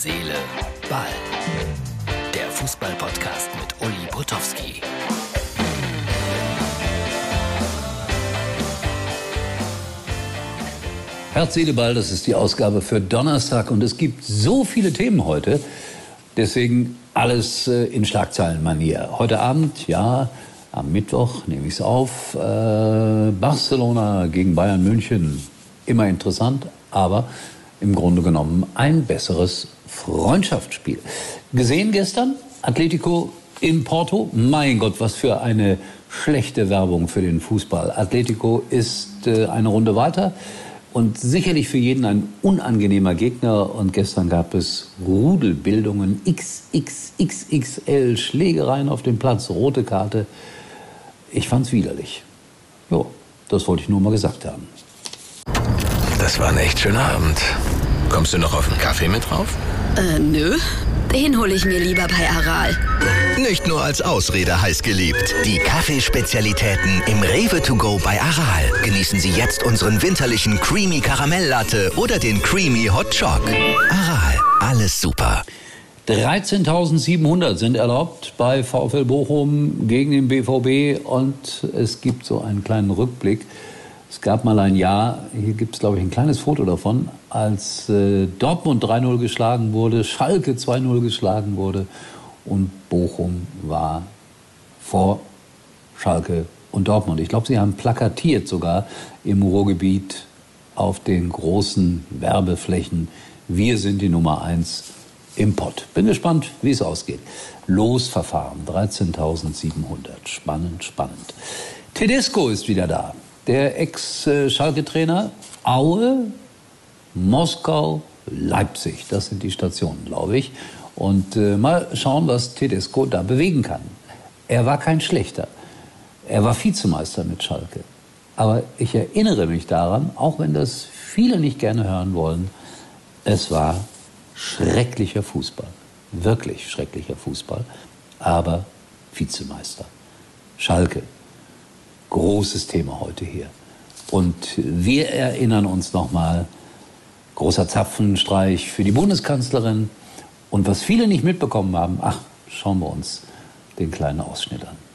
Seele, Ball. Der Fußball-Podcast mit Uli Potowski. Herz, Seele, Ball, das ist die Ausgabe für Donnerstag und es gibt so viele Themen heute. Deswegen alles äh, in Schlagzeilenmanier. Heute Abend, ja, am Mittwoch nehme ich es auf. Äh, Barcelona gegen Bayern München. Immer interessant, aber im Grunde genommen ein besseres Freundschaftsspiel. Gesehen gestern, Atletico in Porto. Mein Gott, was für eine schlechte Werbung für den Fußball. Atletico ist äh, eine Runde weiter und sicherlich für jeden ein unangenehmer Gegner. Und gestern gab es Rudelbildungen, XXXXL, Schlägereien auf dem Platz, rote Karte. Ich fand's widerlich. Jo, das wollte ich nur mal gesagt haben. Das war ein echt schöner Abend. Kommst du noch auf einen Kaffee mit drauf? Äh, nö. Den hole ich mir lieber bei Aral. Nicht nur als Ausrede heiß geliebt. Die Kaffeespezialitäten im Rewe to go bei Aral. Genießen Sie jetzt unseren winterlichen Creamy Karamelllatte oder den Creamy Hot Choc. Aral, alles super. 13.700 sind erlaubt bei VfL Bochum gegen den BVB und es gibt so einen kleinen Rückblick. Es gab mal ein Jahr, hier gibt es glaube ich ein kleines Foto davon, als äh, Dortmund 3-0 geschlagen wurde, Schalke 2-0 geschlagen wurde und Bochum war vor Schalke und Dortmund. Ich glaube, sie haben plakatiert sogar im Ruhrgebiet auf den großen Werbeflächen. Wir sind die Nummer 1 im Pott. Bin gespannt, wie es ausgeht. Losverfahren, 13.700. Spannend, spannend. Tedesco ist wieder da der Ex-Schalke-Trainer Aue, Moskau, Leipzig. Das sind die Stationen, glaube ich. Und äh, mal schauen, was Tedesco da bewegen kann. Er war kein schlechter. Er war Vizemeister mit Schalke. Aber ich erinnere mich daran, auch wenn das viele nicht gerne hören wollen, es war schrecklicher Fußball. Wirklich schrecklicher Fußball. Aber Vizemeister. Schalke, großes Thema heute hier. Und wir erinnern uns nochmal, großer Zapfenstreich für die Bundeskanzlerin. Und was viele nicht mitbekommen haben, ach, schauen wir uns den kleinen Ausschnitt an.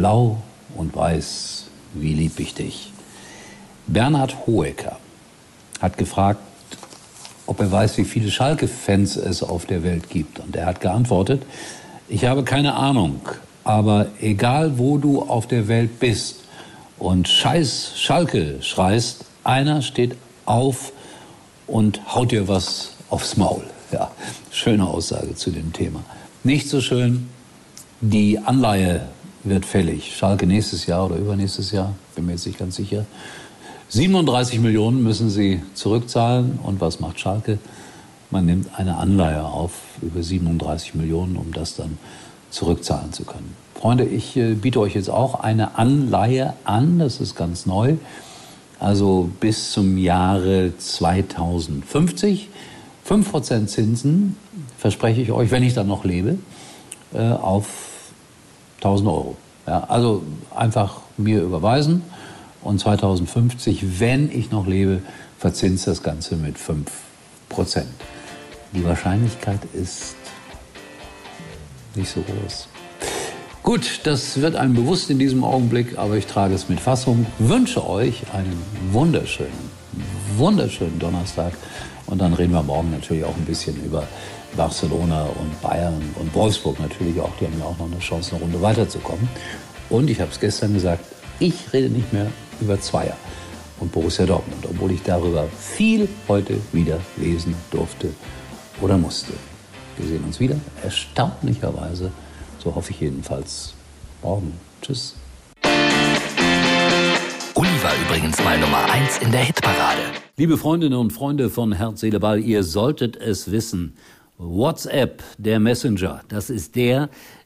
Blau und Weiß, wie lieb ich dich. Bernhard Hoeker hat gefragt, ob er weiß, wie viele Schalke-Fans es auf der Welt gibt. Und er hat geantwortet, ich habe keine Ahnung, aber egal wo du auf der Welt bist und Scheiß Schalke schreist, einer steht auf und haut dir was aufs Maul. Ja, schöne Aussage zu dem Thema. Nicht so schön die Anleihe wird fällig. Schalke nächstes Jahr oder übernächstes Jahr, bin mir jetzt nicht ganz sicher. 37 Millionen müssen sie zurückzahlen. Und was macht Schalke? Man nimmt eine Anleihe auf über 37 Millionen, um das dann zurückzahlen zu können. Freunde, ich äh, biete euch jetzt auch eine Anleihe an, das ist ganz neu. Also bis zum Jahre 2050. 5% Zinsen verspreche ich euch, wenn ich dann noch lebe, äh, auf 1000 Euro. Ja, also einfach mir überweisen und 2050, wenn ich noch lebe, verzinst das Ganze mit 5 Prozent. Die Wahrscheinlichkeit ist nicht so groß. Gut, das wird einem bewusst in diesem Augenblick, aber ich trage es mit Fassung. Wünsche euch einen wunderschönen, wunderschönen Donnerstag. Und dann reden wir morgen natürlich auch ein bisschen über Barcelona und Bayern und Wolfsburg natürlich auch. Die haben ja auch noch eine Chance, eine Runde weiterzukommen. Und ich habe es gestern gesagt, ich rede nicht mehr über Zweier und Borussia Dortmund, obwohl ich darüber viel heute wieder lesen durfte oder musste. Wir sehen uns wieder, erstaunlicherweise, so hoffe ich jedenfalls, morgen. Tschüss. War übrigens mal Nummer 1 in der Hitparade. Liebe Freundinnen und Freunde von Herz, Seele, Ball, ihr solltet es wissen. WhatsApp, der Messenger, das ist der,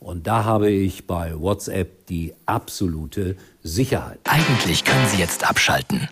Und da habe ich bei WhatsApp die absolute Sicherheit. Eigentlich können Sie jetzt abschalten.